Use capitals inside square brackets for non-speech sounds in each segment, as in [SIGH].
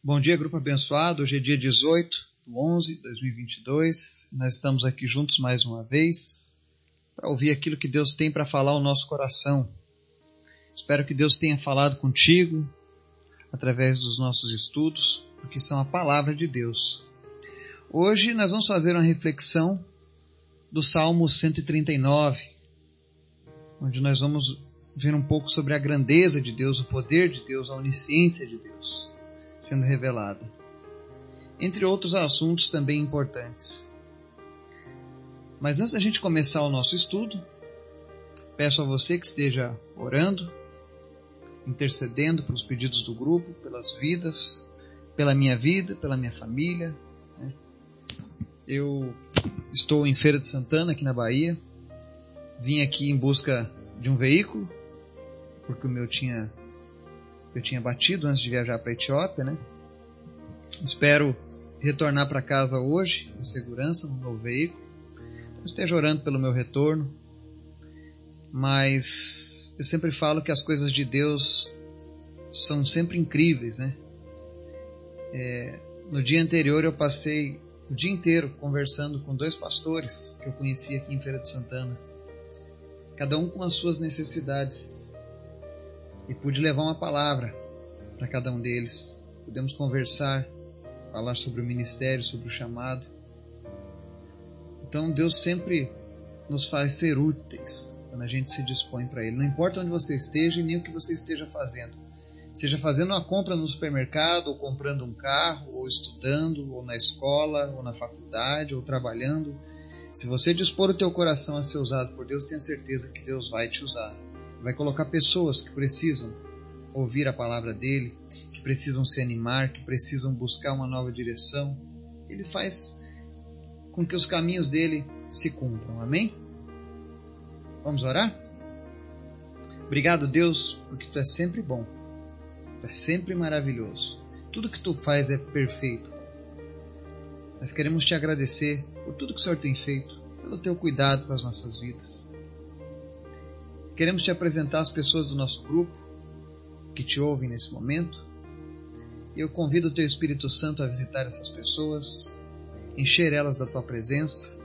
Bom dia, grupo abençoado. Hoje é dia 18 de 11 de 2022. Nós estamos aqui juntos mais uma vez para ouvir aquilo que Deus tem para falar ao nosso coração. Espero que Deus tenha falado contigo através dos nossos estudos, porque são a palavra de Deus. Hoje nós vamos fazer uma reflexão do Salmo 139, onde nós vamos ver um pouco sobre a grandeza de Deus, o poder de Deus, a onisciência de Deus sendo revelada. Entre outros assuntos também importantes. Mas antes da gente começar o nosso estudo, peço a você que esteja orando, intercedendo pelos pedidos do grupo, pelas vidas, pela minha vida, pela minha família. Né? Eu estou em Feira de Santana, aqui na Bahia. Vim aqui em busca de um veículo, porque o meu tinha eu tinha batido antes de viajar para a Etiópia, né? Espero retornar para casa hoje, em segurança, no meu veículo. Então, esteja orando pelo meu retorno. Mas eu sempre falo que as coisas de Deus são sempre incríveis, né? É, no dia anterior eu passei o dia inteiro conversando com dois pastores que eu conheci aqui em Feira de Santana, cada um com as suas necessidades e pude levar uma palavra para cada um deles. Pudemos conversar, falar sobre o ministério, sobre o chamado. Então Deus sempre nos faz ser úteis quando a gente se dispõe para Ele. Não importa onde você esteja e nem o que você esteja fazendo. Seja fazendo uma compra no supermercado, ou comprando um carro, ou estudando, ou na escola, ou na faculdade, ou trabalhando. Se você dispor o teu coração a ser usado por Deus, tenha certeza que Deus vai te usar vai colocar pessoas que precisam ouvir a palavra dele, que precisam se animar, que precisam buscar uma nova direção. Ele faz com que os caminhos dele se cumpram. Amém? Vamos orar? Obrigado, Deus, porque tu é sempre bom. Tu é sempre maravilhoso. Tudo que tu faz é perfeito. Nós queremos te agradecer por tudo que o Senhor tem feito, pelo teu cuidado para as nossas vidas. Queremos te apresentar as pessoas do nosso grupo que te ouvem nesse momento. Eu convido o teu Espírito Santo a visitar essas pessoas, encher elas da tua presença,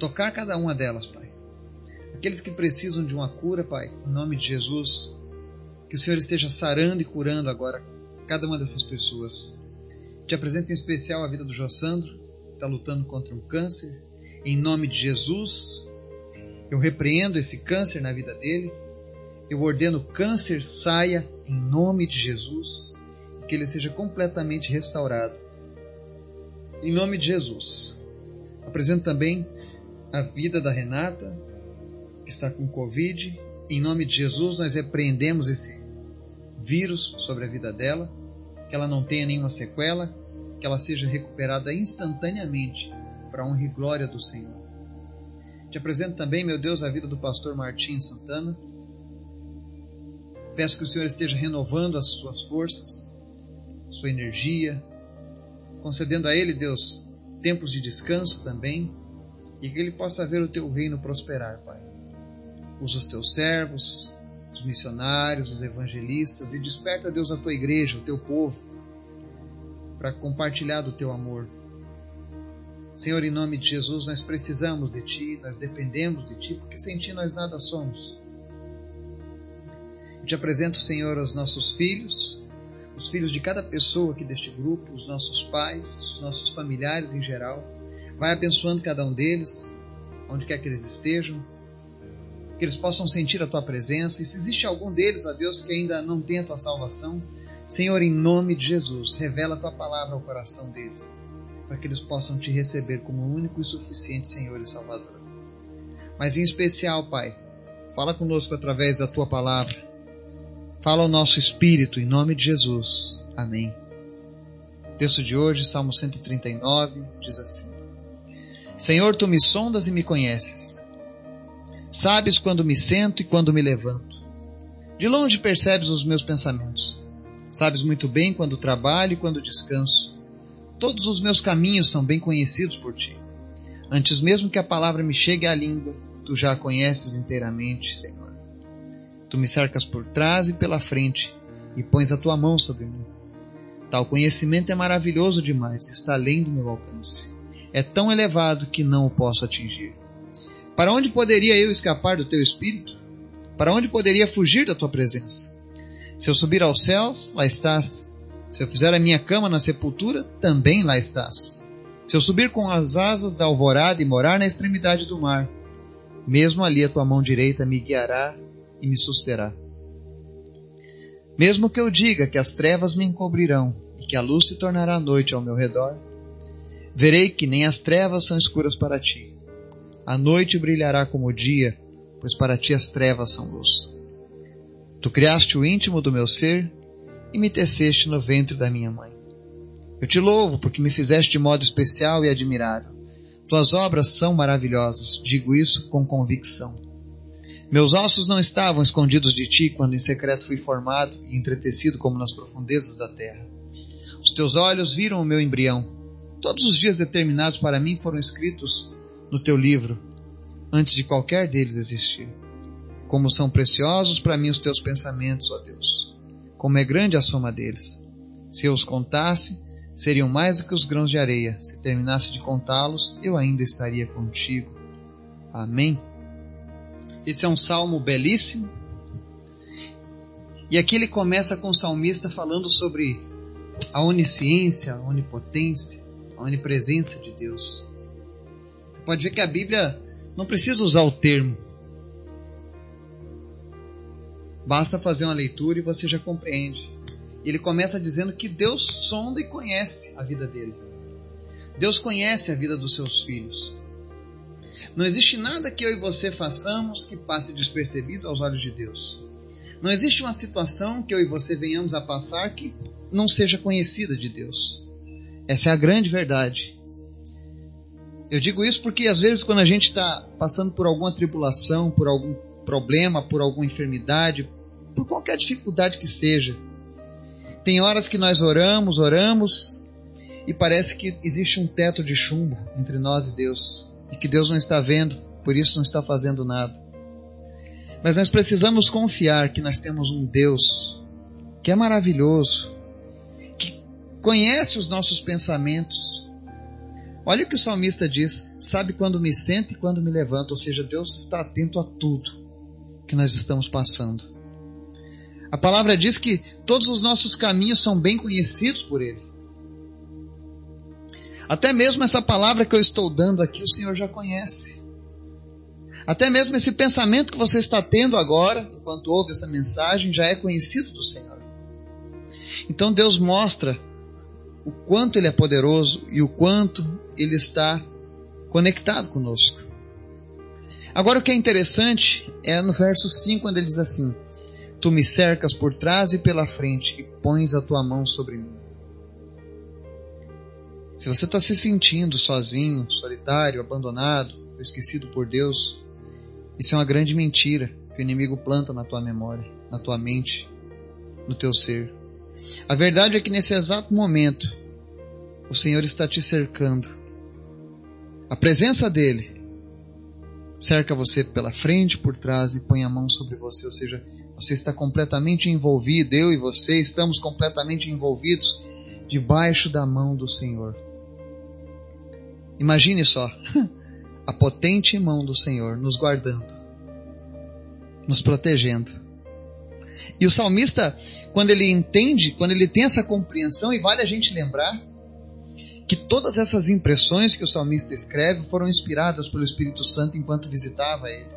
tocar cada uma delas, Pai. Aqueles que precisam de uma cura, Pai, em nome de Jesus, que o Senhor esteja sarando e curando agora cada uma dessas pessoas. Te apresento em especial a vida do Jossandro, que está lutando contra um câncer. Em nome de Jesus, eu repreendo esse câncer na vida dele. Eu ordeno câncer saia em nome de Jesus e que ele seja completamente restaurado. Em nome de Jesus. Apresento também a vida da Renata, que está com Covid. Em nome de Jesus, nós repreendemos esse vírus sobre a vida dela, que ela não tenha nenhuma sequela, que ela seja recuperada instantaneamente para a honra e glória do Senhor. Te apresento também, meu Deus, a vida do pastor Martim Santana. Peço que o Senhor esteja renovando as suas forças, sua energia, concedendo a ele, Deus, tempos de descanso também, e que ele possa ver o teu reino prosperar, Pai. Usa os teus servos, os missionários, os evangelistas, e desperta, Deus, a tua igreja, o teu povo, para compartilhar do teu amor Senhor, em nome de Jesus, nós precisamos de Ti, nós dependemos de Ti, porque sem Ti nós nada somos. Eu te apresento, Senhor, os nossos filhos, os filhos de cada pessoa aqui deste grupo, os nossos pais, os nossos familiares em geral. Vai abençoando cada um deles, onde quer que eles estejam, que eles possam sentir a Tua presença. E se existe algum deles, ó Deus, que ainda não tem a Tua salvação, Senhor, em nome de Jesus, revela a Tua palavra ao coração deles para que eles possam te receber como único e suficiente Senhor e Salvador. Mas em especial, Pai, fala conosco através da tua palavra. Fala ao nosso espírito em nome de Jesus. Amém. O texto de hoje, Salmo 139, diz assim: Senhor, tu me sondas e me conheces. Sabes quando me sento e quando me levanto. De longe percebes os meus pensamentos. Sabes muito bem quando trabalho e quando descanso. Todos os meus caminhos são bem conhecidos por ti. Antes mesmo que a palavra me chegue à língua, tu já a conheces inteiramente, Senhor. Tu me cercas por trás e pela frente e pões a tua mão sobre mim. Tal conhecimento é maravilhoso demais, está além do meu alcance. É tão elevado que não o posso atingir. Para onde poderia eu escapar do teu espírito? Para onde poderia fugir da tua presença? Se eu subir aos céus, lá estás. Se eu fizer a minha cama na sepultura, também lá estás. Se eu subir com as asas da alvorada e morar na extremidade do mar, mesmo ali a tua mão direita me guiará e me susterá. Mesmo que eu diga que as trevas me encobrirão e que a luz se tornará noite ao meu redor, verei que nem as trevas são escuras para ti. A noite brilhará como o dia, pois para ti as trevas são luz. Tu criaste o íntimo do meu ser e me teceste no ventre da minha mãe. Eu te louvo porque me fizeste de modo especial e admirável. Tuas obras são maravilhosas, digo isso com convicção. Meus ossos não estavam escondidos de ti quando em secreto fui formado e entretecido como nas profundezas da terra. Os teus olhos viram o meu embrião. Todos os dias determinados para mim foram escritos no teu livro, antes de qualquer deles existir. Como são preciosos para mim os teus pensamentos, ó Deus. Como é grande a soma deles. Se eu os contasse, seriam mais do que os grãos de areia. Se terminasse de contá-los, eu ainda estaria contigo. Amém. Esse é um salmo belíssimo. E aqui ele começa com o salmista falando sobre a onisciência, a onipotência, a onipresença de Deus. Você pode ver que a Bíblia não precisa usar o termo. Basta fazer uma leitura e você já compreende. Ele começa dizendo que Deus sonda e conhece a vida dele. Deus conhece a vida dos seus filhos. Não existe nada que eu e você façamos que passe despercebido aos olhos de Deus. Não existe uma situação que eu e você venhamos a passar que não seja conhecida de Deus. Essa é a grande verdade. Eu digo isso porque às vezes quando a gente está passando por alguma tribulação, por algum problema, por alguma enfermidade, por qualquer dificuldade que seja, tem horas que nós oramos, oramos e parece que existe um teto de chumbo entre nós e Deus e que Deus não está vendo, por isso não está fazendo nada. Mas nós precisamos confiar que nós temos um Deus que é maravilhoso, que conhece os nossos pensamentos. Olha o que o salmista diz: sabe quando me sento e quando me levanto, ou seja, Deus está atento a tudo que nós estamos passando. A palavra diz que todos os nossos caminhos são bem conhecidos por Ele. Até mesmo essa palavra que eu estou dando aqui, o Senhor já conhece. Até mesmo esse pensamento que você está tendo agora, enquanto ouve essa mensagem, já é conhecido do Senhor. Então Deus mostra o quanto Ele é poderoso e o quanto Ele está conectado conosco. Agora o que é interessante é no verso 5, quando ele diz assim: Tu me cercas por trás e pela frente e pões a tua mão sobre mim. Se você está se sentindo sozinho, solitário, abandonado, esquecido por Deus, isso é uma grande mentira que o inimigo planta na tua memória, na tua mente, no teu ser. A verdade é que nesse exato momento, o Senhor está te cercando. A presença dele cerca você pela frente, por trás e põe a mão sobre você, ou seja, você está completamente envolvido, eu e você estamos completamente envolvidos debaixo da mão do Senhor. Imagine só [LAUGHS] a potente mão do Senhor nos guardando, nos protegendo. E o salmista, quando ele entende, quando ele tem essa compreensão, e vale a gente lembrar que todas essas impressões que o salmista escreve foram inspiradas pelo Espírito Santo enquanto visitava ele.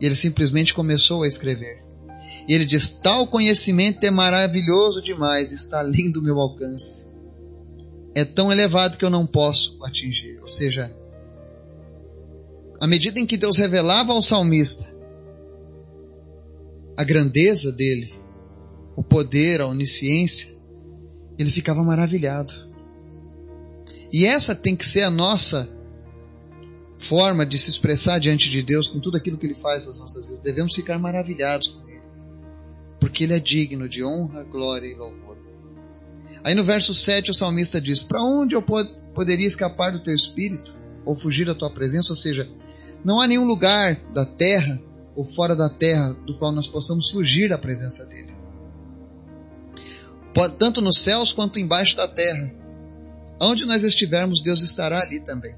E ele simplesmente começou a escrever. E ele diz: Tal conhecimento é maravilhoso demais, está além do meu alcance é tão elevado que eu não posso atingir. Ou seja, à medida em que Deus revelava ao salmista a grandeza dele, o poder, a onisciência, ele ficava maravilhado. E essa tem que ser a nossa forma de se expressar diante de Deus com tudo aquilo que Ele faz nas nossas vidas. Devemos ficar maravilhados com Ele, porque Ele é digno de honra, glória e louvor. Aí no verso 7 o salmista diz: Para onde eu pod poderia escapar do teu espírito ou fugir da tua presença? Ou seja, não há nenhum lugar da terra ou fora da terra do qual nós possamos fugir da presença dele. tanto nos céus quanto embaixo da terra. Onde nós estivermos, Deus estará ali também.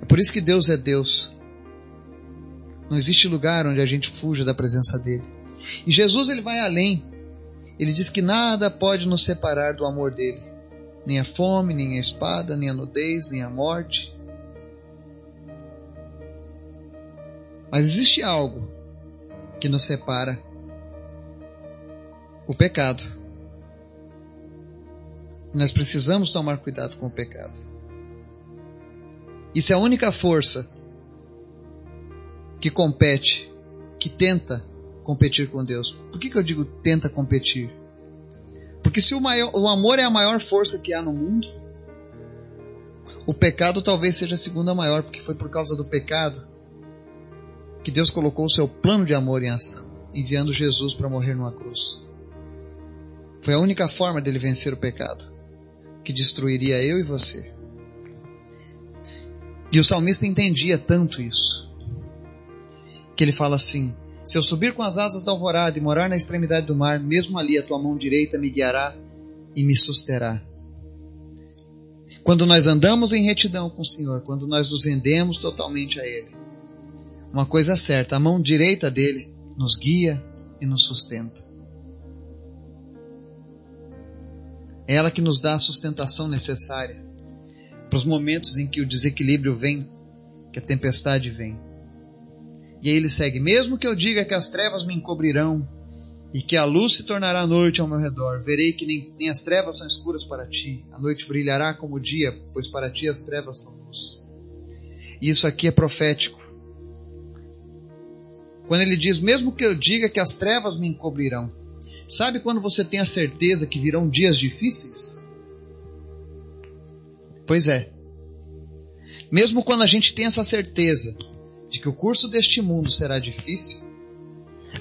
É por isso que Deus é Deus. Não existe lugar onde a gente fuja da presença dele. E Jesus ele vai além. Ele diz que nada pode nos separar do amor dele. Nem a fome, nem a espada, nem a nudez, nem a morte. Mas existe algo que nos separa: o pecado. Nós precisamos tomar cuidado com o pecado. Isso é a única força que compete, que tenta competir com Deus. Por que, que eu digo tenta competir? Porque se o, maior, o amor é a maior força que há no mundo, o pecado talvez seja a segunda maior, porque foi por causa do pecado que Deus colocou o seu plano de amor em ação, enviando Jesus para morrer numa cruz. Foi a única forma dele vencer o pecado, que destruiria eu e você. E o salmista entendia tanto isso que ele fala assim: Se eu subir com as asas da alvorada e morar na extremidade do mar, mesmo ali a tua mão direita me guiará e me susterá. Quando nós andamos em retidão com o Senhor, quando nós nos rendemos totalmente a Ele, uma coisa é certa: a mão direita dele nos guia e nos sustenta. É ela que nos dá a sustentação necessária para os momentos em que o desequilíbrio vem, que a tempestade vem. E aí ele segue: Mesmo que eu diga que as trevas me encobrirão e que a luz se tornará noite ao meu redor, verei que nem, nem as trevas são escuras para ti. A noite brilhará como o dia, pois para ti as trevas são luz. Isso aqui é profético. Quando ele diz: Mesmo que eu diga que as trevas me encobrirão. Sabe quando você tem a certeza que virão dias difíceis? Pois é. Mesmo quando a gente tem essa certeza de que o curso deste mundo será difícil,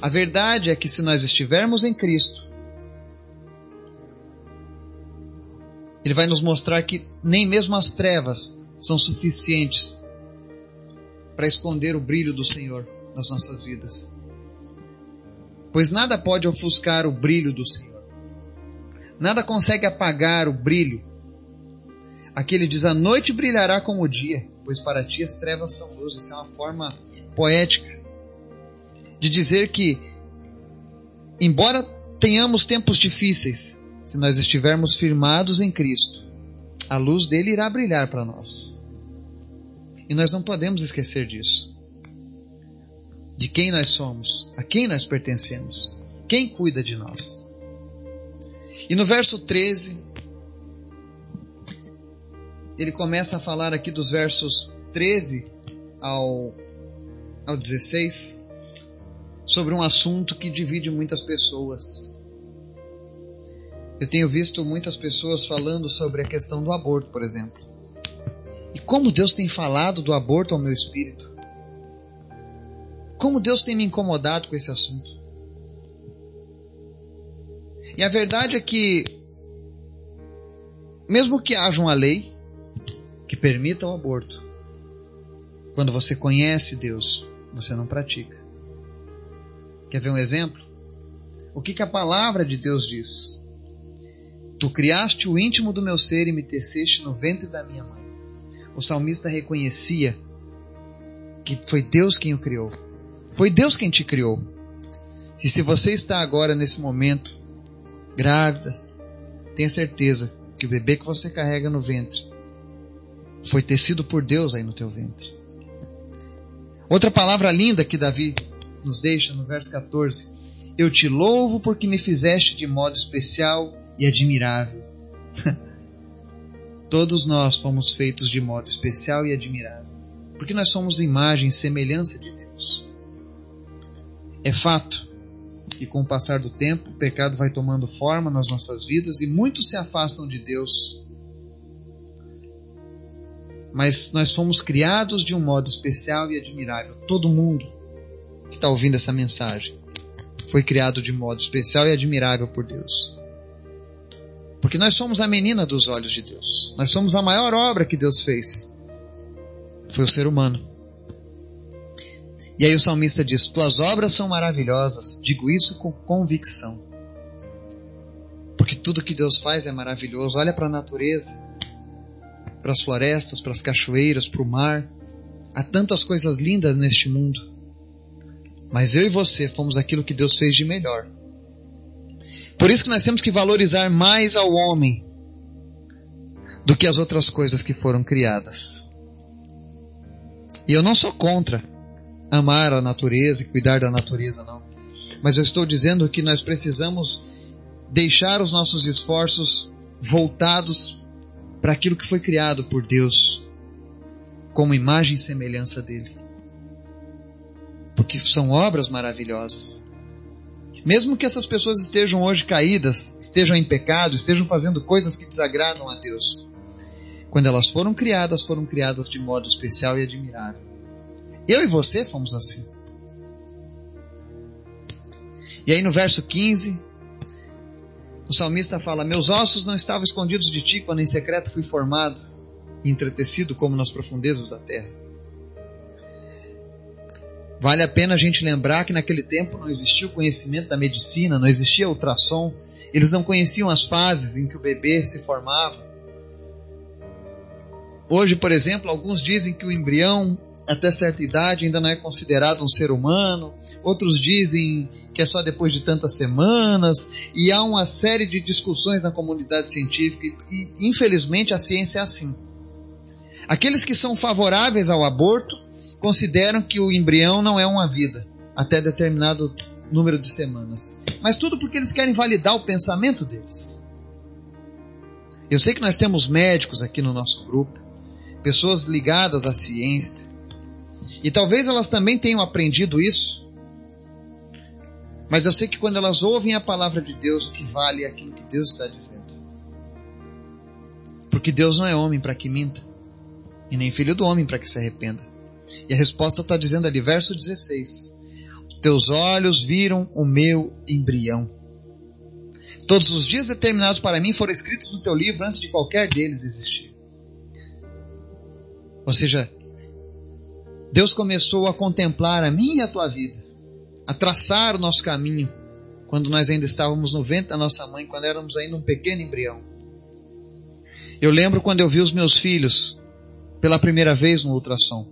a verdade é que se nós estivermos em Cristo, Ele vai nos mostrar que nem mesmo as trevas são suficientes para esconder o brilho do Senhor nas nossas vidas. Pois nada pode ofuscar o brilho do Senhor. Nada consegue apagar o brilho. Aqui ele diz: A noite brilhará como o dia pois para ti as trevas são luz. Isso é uma forma poética de dizer que, embora tenhamos tempos difíceis, se nós estivermos firmados em Cristo, a luz dele irá brilhar para nós. E nós não podemos esquecer disso. De quem nós somos, a quem nós pertencemos, quem cuida de nós. E no verso 13, ele começa a falar aqui dos versos 13 ao, ao 16 sobre um assunto que divide muitas pessoas. Eu tenho visto muitas pessoas falando sobre a questão do aborto, por exemplo. E como Deus tem falado do aborto ao meu espírito. Como Deus tem me incomodado com esse assunto. E a verdade é que, mesmo que haja uma lei, que permita o aborto. Quando você conhece Deus, você não pratica. Quer ver um exemplo? O que, que a palavra de Deus diz? Tu criaste o íntimo do meu ser e me teceste no ventre da minha mãe. O salmista reconhecia que foi Deus quem o criou. Foi Deus quem te criou. E se você está agora nesse momento grávida, tenha certeza que o bebê que você carrega no ventre foi tecido por Deus aí no teu ventre. Outra palavra linda que Davi nos deixa no verso 14: Eu te louvo porque me fizeste de modo especial e admirável. [LAUGHS] Todos nós fomos feitos de modo especial e admirável, porque nós somos imagem e semelhança de Deus. É fato que com o passar do tempo o pecado vai tomando forma nas nossas vidas e muitos se afastam de Deus mas nós fomos criados de um modo especial e admirável. Todo mundo que está ouvindo essa mensagem foi criado de modo especial e admirável por Deus. Porque nós somos a menina dos olhos de Deus. Nós somos a maior obra que Deus fez. Foi o ser humano. E aí o salmista diz: Tuas obras são maravilhosas. Digo isso com convicção. Porque tudo que Deus faz é maravilhoso. Olha para a natureza, para as florestas, para as cachoeiras, para o mar. Há tantas coisas lindas neste mundo. Mas eu e você fomos aquilo que Deus fez de melhor. Por isso que nós temos que valorizar mais ao homem do que as outras coisas que foram criadas. E eu não sou contra amar a natureza e cuidar da natureza, não. Mas eu estou dizendo que nós precisamos deixar os nossos esforços voltados para aquilo que foi criado por Deus, como imagem e semelhança dele. Porque são obras maravilhosas. Mesmo que essas pessoas estejam hoje caídas, estejam em pecado, estejam fazendo coisas que desagradam a Deus, quando elas foram criadas, foram criadas de modo especial e admirável. Eu e você fomos assim. E aí no verso 15, o salmista fala: Meus ossos não estavam escondidos de ti quando em secreto fui formado entretecido como nas profundezas da terra. Vale a pena a gente lembrar que naquele tempo não existia o conhecimento da medicina, não existia ultrassom, eles não conheciam as fases em que o bebê se formava. Hoje, por exemplo, alguns dizem que o embrião até certa idade ainda não é considerado um ser humano, outros dizem que é só depois de tantas semanas, e há uma série de discussões na comunidade científica, e infelizmente a ciência é assim. Aqueles que são favoráveis ao aborto consideram que o embrião não é uma vida até determinado número de semanas. Mas tudo porque eles querem validar o pensamento deles. Eu sei que nós temos médicos aqui no nosso grupo, pessoas ligadas à ciência, e talvez elas também tenham aprendido isso. Mas eu sei que quando elas ouvem a palavra de Deus, o que vale é aquilo que Deus está dizendo. Porque Deus não é homem para que minta, e nem filho do homem para que se arrependa. E a resposta está dizendo ali, verso 16: Teus olhos viram o meu embrião. Todos os dias determinados para mim foram escritos no teu livro antes de qualquer deles existir. Ou seja, Deus começou a contemplar a minha e a tua vida, a traçar o nosso caminho, quando nós ainda estávamos no ventre da nossa mãe, quando éramos ainda um pequeno embrião. Eu lembro quando eu vi os meus filhos pela primeira vez no ultrassom.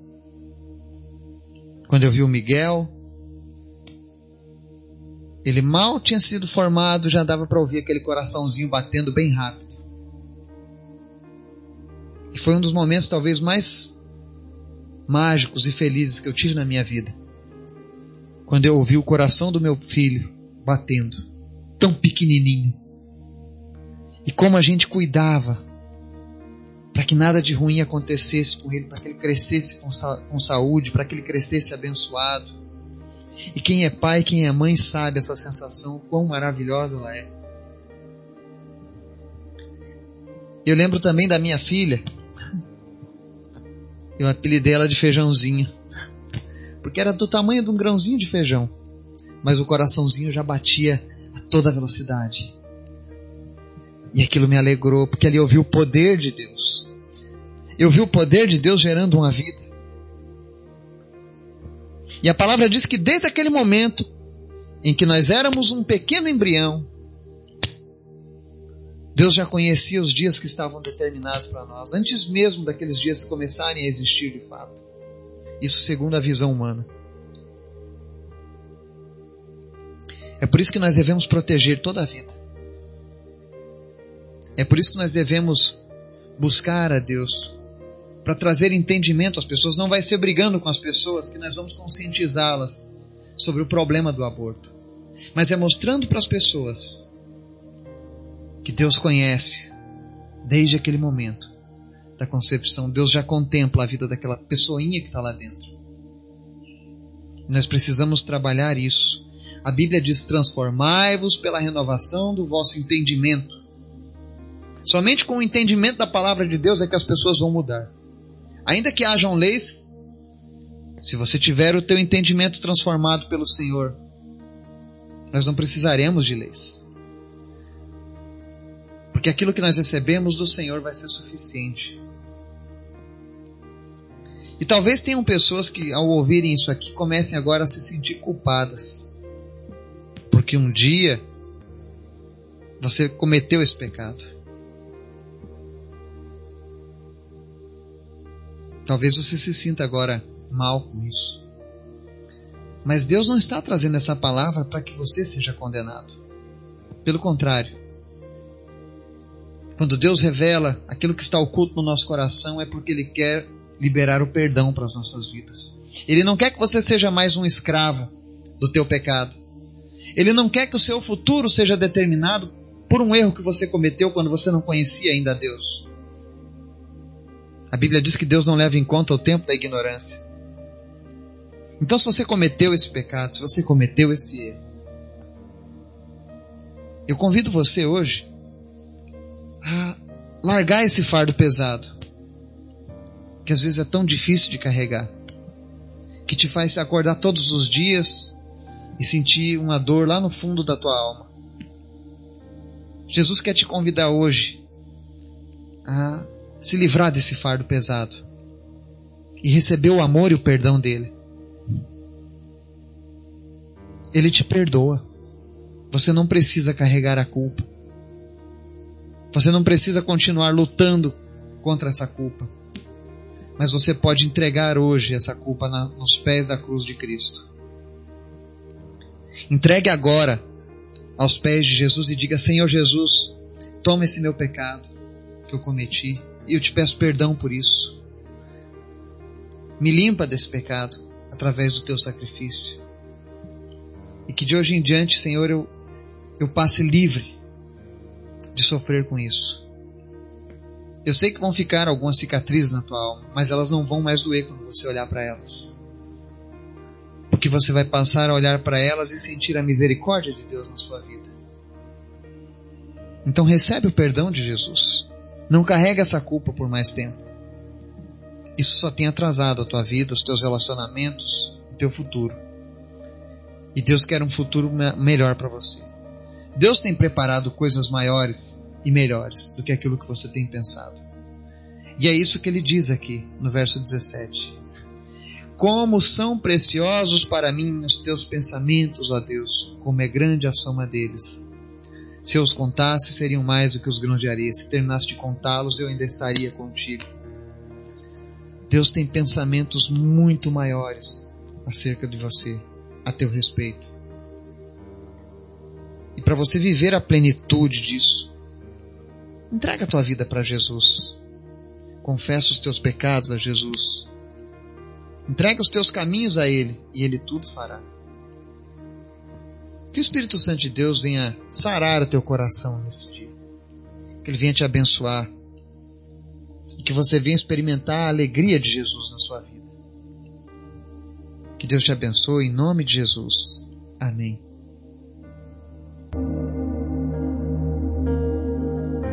Quando eu vi o Miguel, ele mal tinha sido formado, já dava para ouvir aquele coraçãozinho batendo bem rápido. E foi um dos momentos talvez mais mágicos e felizes que eu tive na minha vida. Quando eu ouvi o coração do meu filho batendo, tão pequenininho. E como a gente cuidava para que nada de ruim acontecesse com ele, para que ele crescesse com, sa com saúde, para que ele crescesse abençoado. E quem é pai, quem é mãe sabe essa sensação, quão maravilhosa ela é. Eu lembro também da minha filha. Eu apelidei ela de feijãozinho. Porque era do tamanho de um grãozinho de feijão. Mas o coraçãozinho já batia a toda velocidade. E aquilo me alegrou, porque ali eu vi o poder de Deus. Eu vi o poder de Deus gerando uma vida. E a palavra diz que desde aquele momento em que nós éramos um pequeno embrião, Deus já conhecia os dias que estavam determinados para nós, antes mesmo daqueles dias começarem a existir de fato. Isso segundo a visão humana. É por isso que nós devemos proteger toda a vida. É por isso que nós devemos buscar a Deus para trazer entendimento às pessoas. Não vai ser brigando com as pessoas que nós vamos conscientizá-las sobre o problema do aborto, mas é mostrando para as pessoas que Deus conhece desde aquele momento da concepção. Deus já contempla a vida daquela pessoinha que está lá dentro. Nós precisamos trabalhar isso. A Bíblia diz: transformai-vos pela renovação do vosso entendimento Somente com o entendimento da palavra de Deus é que as pessoas vão mudar. Ainda que hajam leis, se você tiver o teu entendimento transformado pelo Senhor, nós não precisaremos de leis. Porque aquilo que nós recebemos do Senhor vai ser suficiente. E talvez tenham pessoas que, ao ouvirem isso aqui, comecem agora a se sentir culpadas. Porque um dia você cometeu esse pecado. Talvez você se sinta agora mal com isso. Mas Deus não está trazendo essa palavra para que você seja condenado. Pelo contrário. Quando Deus revela aquilo que está oculto no nosso coração, é porque Ele quer liberar o perdão para as nossas vidas. Ele não quer que você seja mais um escravo do teu pecado. Ele não quer que o seu futuro seja determinado por um erro que você cometeu quando você não conhecia ainda Deus. A Bíblia diz que Deus não leva em conta o tempo da ignorância. Então, se você cometeu esse pecado, se você cometeu esse erro, eu convido você hoje a largar esse fardo pesado, que às vezes é tão difícil de carregar, que te faz acordar todos os dias e sentir uma dor lá no fundo da tua alma. Jesus quer te convidar hoje a se livrar desse fardo pesado e receber o amor e o perdão dele. Ele te perdoa. Você não precisa carregar a culpa. Você não precisa continuar lutando contra essa culpa. Mas você pode entregar hoje essa culpa na, nos pés da cruz de Cristo. Entregue agora aos pés de Jesus e diga: Senhor Jesus, toma esse meu pecado que eu cometi e eu te peço perdão por isso. Me limpa desse pecado através do teu sacrifício. E que de hoje em diante, Senhor, eu, eu passe livre de sofrer com isso. Eu sei que vão ficar algumas cicatrizes na tua alma, mas elas não vão mais doer quando você olhar para elas. Porque você vai passar a olhar para elas e sentir a misericórdia de Deus na sua vida. Então recebe o perdão de Jesus. Não carrega essa culpa por mais tempo. Isso só tem atrasado a tua vida, os teus relacionamentos, o teu futuro. E Deus quer um futuro melhor para você. Deus tem preparado coisas maiores e melhores do que aquilo que você tem pensado. E é isso que ele diz aqui no verso 17. Como são preciosos para mim os teus pensamentos, ó Deus, como é grande a soma deles. Se eu os contasse, seriam mais do que os grãos de areia. Se terminasse de contá-los, eu ainda estaria contigo. Deus tem pensamentos muito maiores acerca de você a teu respeito. E para você viver a plenitude disso, entrega a tua vida para Jesus. Confessa os teus pecados a Jesus. Entrega os teus caminhos a Ele e Ele tudo fará. Que o Espírito Santo de Deus venha sarar o teu coração nesse dia. Que Ele venha te abençoar. E que você venha experimentar a alegria de Jesus na sua vida. Que Deus te abençoe em nome de Jesus. Amém.